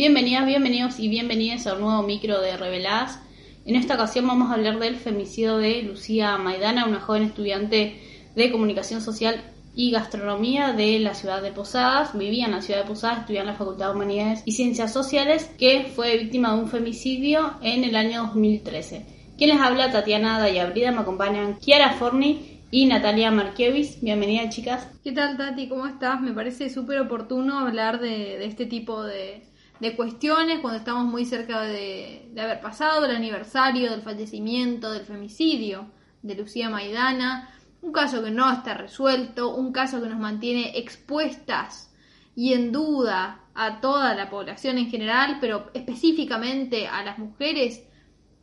Bienvenidas, bienvenidos y bienvenidas a un nuevo micro de Reveladas. En esta ocasión vamos a hablar del femicidio de Lucía Maidana, una joven estudiante de comunicación social y gastronomía de la ciudad de Posadas. Vivía en la ciudad de Posadas, estudiaba en la Facultad de Humanidades y Ciencias Sociales, que fue víctima de un femicidio en el año 2013. Quien les habla, Tatiana Dayabrida, me acompañan Kiara Forni y Natalia Markiewicz. Bienvenida, chicas. ¿Qué tal, Tati? ¿Cómo estás? Me parece súper oportuno hablar de este tipo de, de cuestiones cuando estamos muy cerca de, haber pasado el aniversario del fallecimiento, del femicidio de Lucía Maidana, un caso que no está resuelto, un caso que nos mantiene expuestas y en duda a toda la población en general, pero específicamente a las mujeres.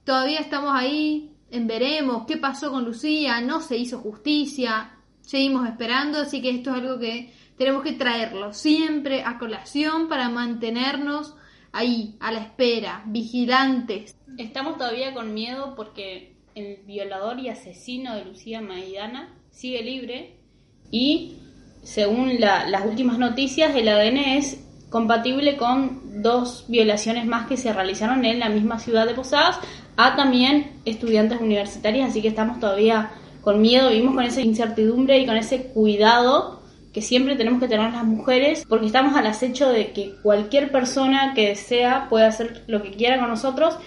Todavía estamos ahí en veremos qué pasó con Lucía, no se hizo justicia, seguimos esperando, así que esto es algo que tenemos que traerlo siempre a colación para mantenernos ahí, a la espera, vigilantes. Estamos todavía con miedo porque el violador y asesino de Lucía Maidana sigue libre y según las últimas noticias el ADN es compatible con dos violaciones más que se realizaron en la misma ciudad de Posadas a también estudiantes universitarias, así que estamos todavía con miedo, vivimos con esa incertidumbre y con ese cuidado que siempre tenemos que tener las mujeres porque estamos al acecho de que cualquier persona que desea puede hacer lo que quiera con nosotros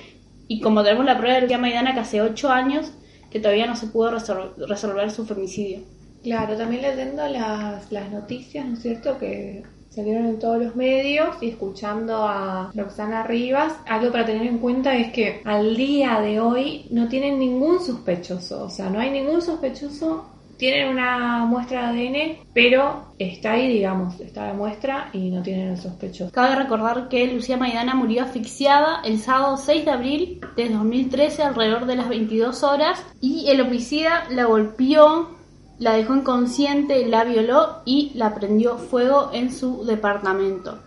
y como tenemos la prueba de Lucía Maidana que hace ocho años que todavía no se pudo resolver su femicidio. Claro, también leyendo las, las noticias, ¿no es cierto?, que salieron en todos los medios y escuchando a Roxana Rivas, algo para tener en cuenta es que al día de hoy no tienen ningún sospechoso, o sea, no hay ningún sospechoso tienen una muestra de ADN, pero está ahí, digamos, está la muestra y no tienen el sospechoso. Cabe recordar que Lucía Maidana murió asfixiada el sábado 6 de abril de 2013 alrededor de las 22 horas y el homicida la golpeó, la dejó inconsciente, la violó y la prendió fuego en su departamento.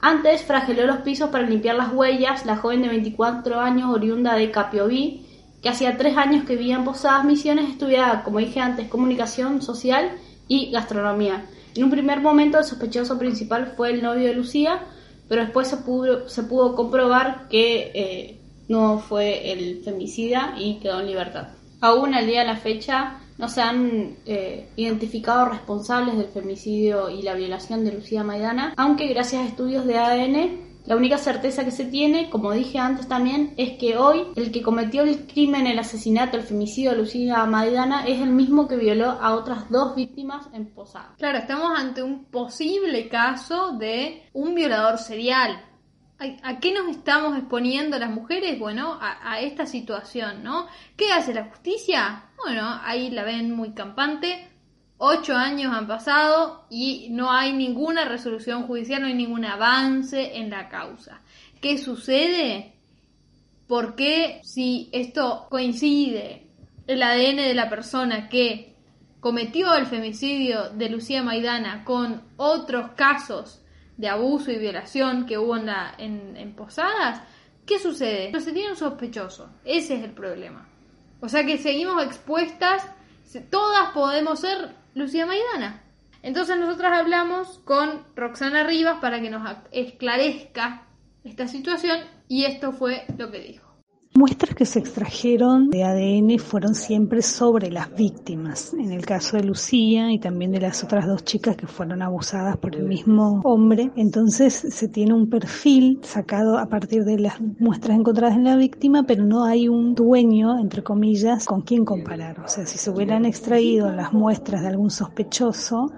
Antes frageló los pisos para limpiar las huellas, la joven de 24 años oriunda de Capioví que hacía tres años que vivía en Posadas Misiones, estudiaba, como dije antes, comunicación social y gastronomía. En un primer momento el sospechoso principal fue el novio de Lucía, pero después se pudo, se pudo comprobar que eh, no fue el femicida y quedó en libertad. Aún al día de la fecha no se han eh, identificado responsables del femicidio y la violación de Lucía Maidana, aunque gracias a estudios de ADN la única certeza que se tiene, como dije antes también, es que hoy el que cometió el crimen, el asesinato, el femicidio de Lucía Maidana es el mismo que violó a otras dos víctimas en Posada. Claro, estamos ante un posible caso de un violador serial. ¿A qué nos estamos exponiendo las mujeres? Bueno, a, a esta situación, ¿no? ¿Qué hace la justicia? Bueno, ahí la ven muy campante, Ocho años han pasado y no hay ninguna resolución judicial, no hay ningún avance en la causa. ¿Qué sucede? ¿Por qué si esto coincide el ADN de la persona que cometió el femicidio de Lucía Maidana con otros casos de abuso y violación que hubo en, Posadas? ¿Qué sucede? No se tiene un sospechoso. Ese es el problema. O sea que seguimos expuestas, todas podemos ser Lucía Maidana. Entonces nosotras hablamos con Roxana Rivas para que nos esclarezca esta situación y esto fue lo que dijo. Muestras que se extrajeron de ADN fueron siempre sobre las víctimas, en el caso de Lucía y también de las otras dos chicas que fueron abusadas por el mismo hombre. Entonces se tiene un perfil sacado a partir de las muestras encontradas en la víctima, pero no hay un dueño, entre comillas, con quien comparar. O sea, si se hubieran extraído las muestras de algún sospechoso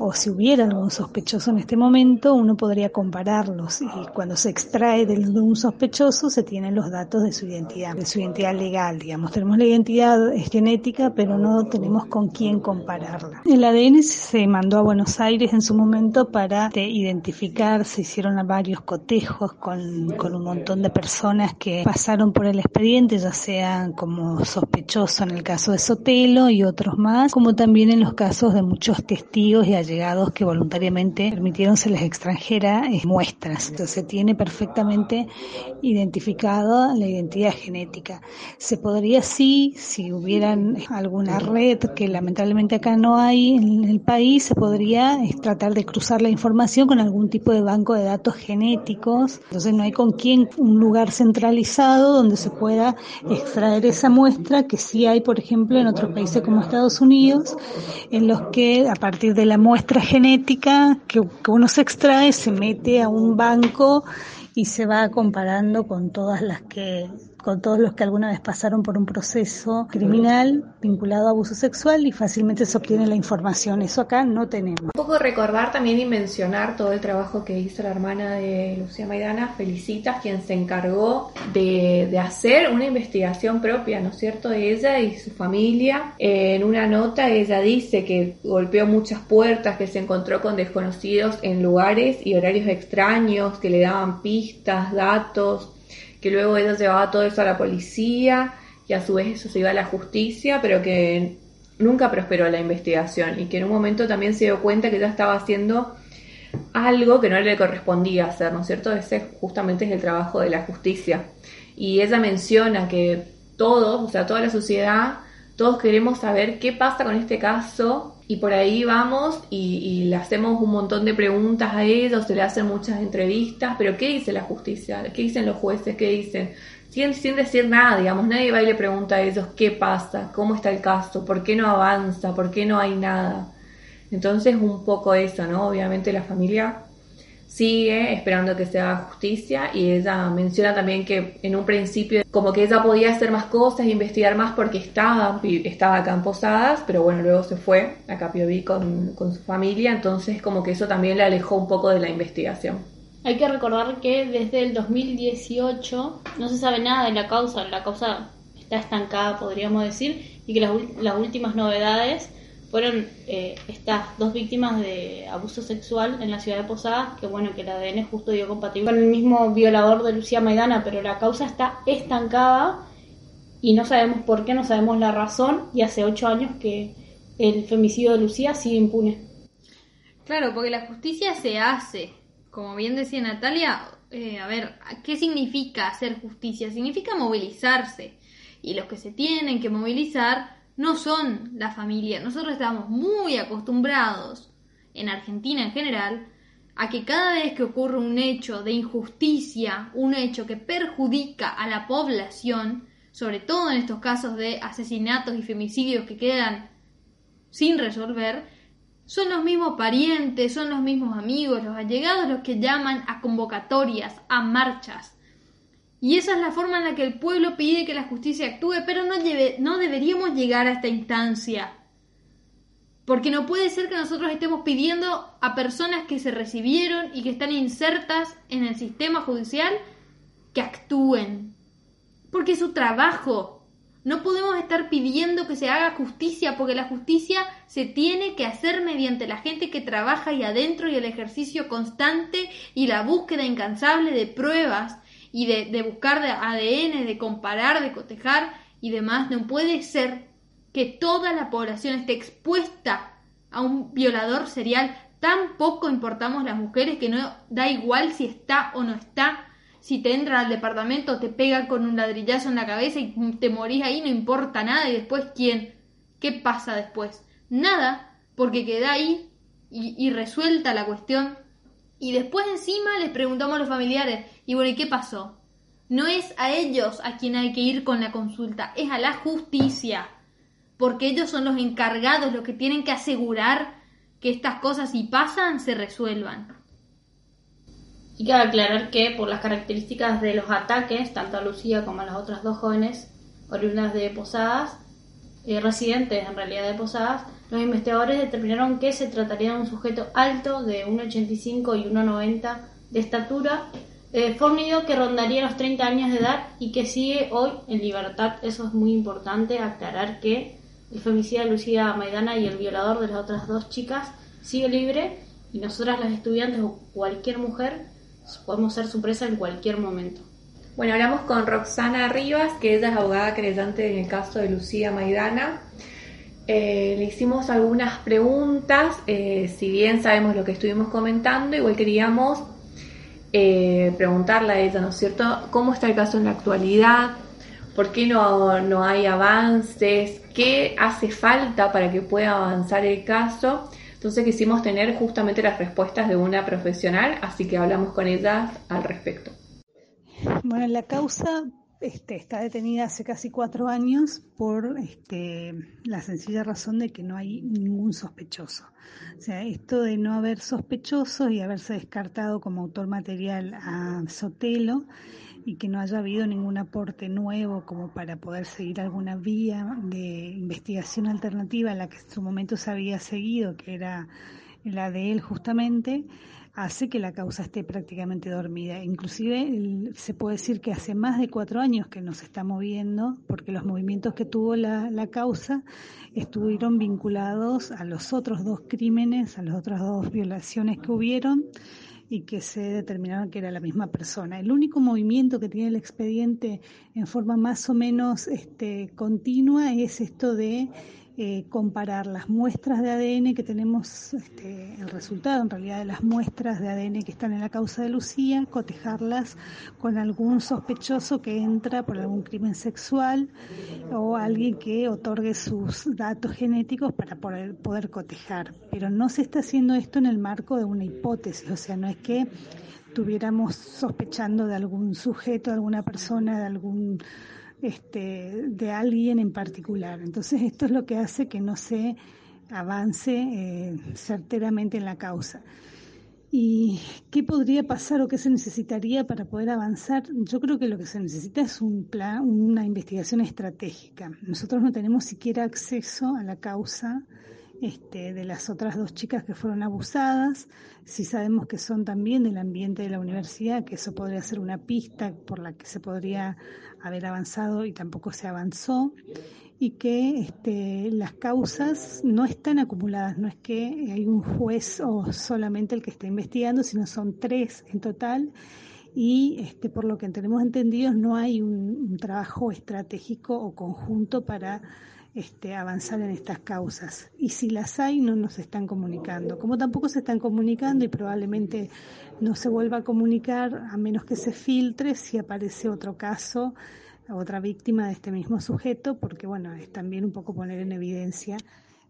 o si hubiera algún sospechoso en este momento, uno podría compararlos y cuando se extrae de un sospechoso se tienen los datos de su identidad, de su identidad legal, digamos. Tenemos la identidad genética, pero no tenemos con quién compararla. El ADN se mandó a Buenos Aires en su momento para identificar, se hicieron varios cotejos con, con un montón de personas que pasaron por el expediente, ya sean como sospechosos en el caso de Sotelo y otros más, como también en los casos de muchos testigos y allegados que voluntariamente permitieron se les extranjera eh, muestras. Entonces se tiene perfectamente identificado la identidad genética. Se podría sí, si hubieran alguna red que lamentablemente acá no hay en el país, se podría eh, tratar de cruzar la información con algún tipo de banco de datos genéticos. Entonces no hay con quién un lugar centralizado donde se pueda extraer esa muestra que sí hay, por ejemplo, en otros países como Estados Unidos, en los que a partir de la muestra genética que, que uno se extrae, se mete a un banco y se va comparando con todas las que con todos los que alguna vez pasaron por un proceso criminal vinculado a abuso sexual y fácilmente se obtiene la información. Eso acá no tenemos. Un poco recordar también y mencionar todo el trabajo que hizo la hermana de Lucía Maidana, Felicitas, quien se encargó de, hacer una investigación propia, ¿no es cierto?, de ella y su familia. En una nota ella dice que golpeó muchas puertas, que se encontró con desconocidos en lugares y horarios extraños, que le daban pistas, datos que luego ella llevaba todo eso a la policía y a su vez eso se iba a la justicia, pero que nunca prosperó la investigación y que en un momento también se dio cuenta que ella estaba haciendo algo que no le correspondía hacer, ¿no es cierto? Ese justamente es el trabajo de la justicia. Y ella menciona que todos, o sea, toda la sociedad, todos queremos saber qué pasa con este caso y por ahí vamos y, le hacemos un montón de preguntas a ellos, se le hacen muchas entrevistas, pero ¿qué dice la justicia? ¿Qué dicen los jueces? ¿Qué dicen? Sin, sin decir nada, digamos, nadie va y le pregunta a ellos qué pasa, cómo está el caso, por qué no avanza, por qué no hay nada. Entonces un poco eso, ¿no? Obviamente la familia sigue esperando que se haga justicia y ella menciona también que en un principio como que ella podía hacer más cosas, investigar más porque estaba, estaba acá en Posadas, pero bueno, luego se fue a Capioví con, con su familia, entonces como que eso también le alejó un poco de la investigación. Hay que recordar que desde el 2018 no se sabe nada de la causa, la causa está estancada podríamos decir, y que las, las últimas novedades fueron eh, estas dos víctimas de abuso sexual en la ciudad de Posadas, que bueno, que el ADN justo dio compatible con el mismo violador de Lucía Maidana, pero la causa está estancada y no sabemos por qué, no sabemos la razón, y hace ocho años que el femicidio de Lucía sigue impune. Claro, porque la justicia se hace, como bien decía Natalia, eh, a ver, ¿qué significa hacer justicia? Significa movilizarse, y los que se tienen que movilizar no son la familia. Nosotros estamos muy acostumbrados, en Argentina en general, a que cada vez que ocurre un hecho de injusticia, un hecho que perjudica a la población, sobre todo en estos casos de asesinatos y femicidios que quedan sin resolver, son los mismos parientes, son los mismos amigos, los allegados los que llaman a convocatorias, a marchas, y esa es la forma en la que el pueblo pide que la justicia actúe, pero no, no deberíamos llegar a esta instancia. Porque no puede ser que nosotros estemos pidiendo a personas que se recibieron y que están insertas en el sistema judicial que actúen. Porque es su trabajo. No podemos estar pidiendo que se haga justicia porque la justicia se tiene que hacer mediante la gente que trabaja ahí adentro y el ejercicio constante y la búsqueda incansable de pruebas y de, buscar de ADN, de comparar, de cotejar y demás, no puede ser que toda la población esté expuesta a un violador serial. Tan poco importamos las mujeres que no da igual si está o no está. Si te entra al departamento, te pega con un ladrillazo en la cabeza y te morís ahí, no importa nada. Y después, ¿quién? ¿Qué pasa después? Nada, porque queda ahí y, y resuelta la cuestión. Y después encima les preguntamos a los familiares, y bueno, ¿y qué pasó? No es a ellos a quien hay que ir con la consulta, es a la justicia, porque ellos son los encargados, los que tienen que asegurar que estas cosas si pasan se resuelvan. Y cabe aclarar que por las características de los ataques, tanto a Lucía como a las otras dos jóvenes oriundas de Posadas, eh, residentes en realidad de Posadas, los investigadores determinaron que se trataría de un sujeto alto de 1,85 y 1,90 de estatura, Eh, fornido que rondaría los 30 años de edad y que sigue hoy en libertad. Eso es muy importante aclarar que el femicida Lucía Maidana y el violador de las otras dos chicas sigue libre y nosotras las estudiantes o cualquier mujer podemos ser su presa en cualquier momento. Bueno, hablamos con Roxana Rivas, que ella es abogada creyente en el caso de Lucía Maidana. Eh, le hicimos algunas preguntas, eh, si bien sabemos lo que estuvimos comentando, igual queríamos eh, preguntarle a ella, ¿no es cierto?, cómo está el caso en la actualidad, por qué no, no hay avances, qué hace falta para que pueda avanzar el caso. Entonces quisimos tener justamente las respuestas de una profesional, así que hablamos con ella al respecto. Bueno, la causa este, está detenida hace casi cuatro años por este, la sencilla razón de que no hay ningún sospechoso. O sea, esto de no haber sospechosos y haberse descartado como autor material a Sotelo y que no haya habido ningún aporte nuevo como para poder seguir alguna vía de investigación alternativa a la que en su momento se había seguido, que era la de él justamente, hace que la causa esté prácticamente dormida. Inclusive se puede decir que hace más de cuatro años que no se está moviendo, porque los movimientos que tuvo la, la causa estuvieron vinculados a los otros dos crímenes, a las otras dos violaciones que hubieron y que se determinaron que era la misma persona. El único movimiento que tiene el expediente en forma más o menos este, continua es esto de eh, comparar las muestras de ADN que tenemos, este, el resultado en realidad de las muestras de ADN que están en la causa de Lucía, cotejarlas con algún sospechoso que entra por algún crimen sexual o alguien que otorgue sus datos genéticos para poder, poder cotejar. Pero no se está haciendo esto en el marco de una hipótesis, o sea, no es que estuviéramos sospechando de algún sujeto, de alguna persona, de algún este, de alguien en particular. Entonces esto es lo que hace que no se avance eh, certeramente en la causa. ¿Y qué podría pasar o qué se necesitaría para poder avanzar? Yo creo que lo que se necesita es un plan, una investigación estratégica. Nosotros no tenemos siquiera acceso a la causa este, de las otras dos chicas que fueron abusadas. Si sabemos que son también del ambiente de la universidad, que eso podría ser una pista por la que se podría haber avanzado y tampoco se avanzó y que este, las causas no están acumuladas, no es que hay un juez o solamente el que está investigando, sino son tres en total y este, por lo que tenemos entendido no hay un trabajo estratégico o conjunto para este, avanzar en estas causas. Y si las hay, no nos están comunicando. Como tampoco se están comunicando y probablemente no se vuelva a comunicar a menos que se filtre si aparece otro caso, otra víctima de este mismo sujeto, porque bueno, es también un poco poner en evidencia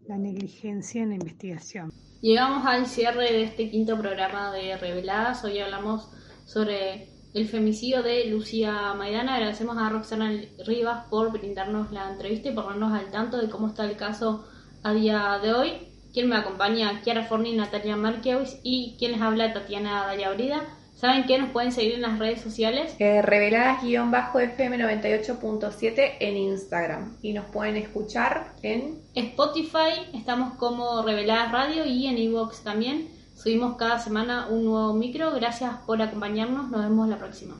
la negligencia en la investigación. Llegamos al cierre de este quinto programa de Reveladas. Hoy hablamos sobre el femicidio de Lucía Maidana. Agradecemos a Roxana Rivas por brindarnos la entrevista y ponernos al tanto de cómo está el caso a día de hoy. Quien me acompaña, Kiara Forni, Natalia Marqueus y quien les habla, Tatiana Dayabrida. ¿Saben que nos pueden seguir en las redes sociales? Eh, Reveladas-FM98.7 en Instagram. Y nos pueden escuchar en Spotify, estamos como Reveladas Radio y en Evox también. Subimos cada semana un nuevo micro. Gracias por acompañarnos. Nos vemos la próxima.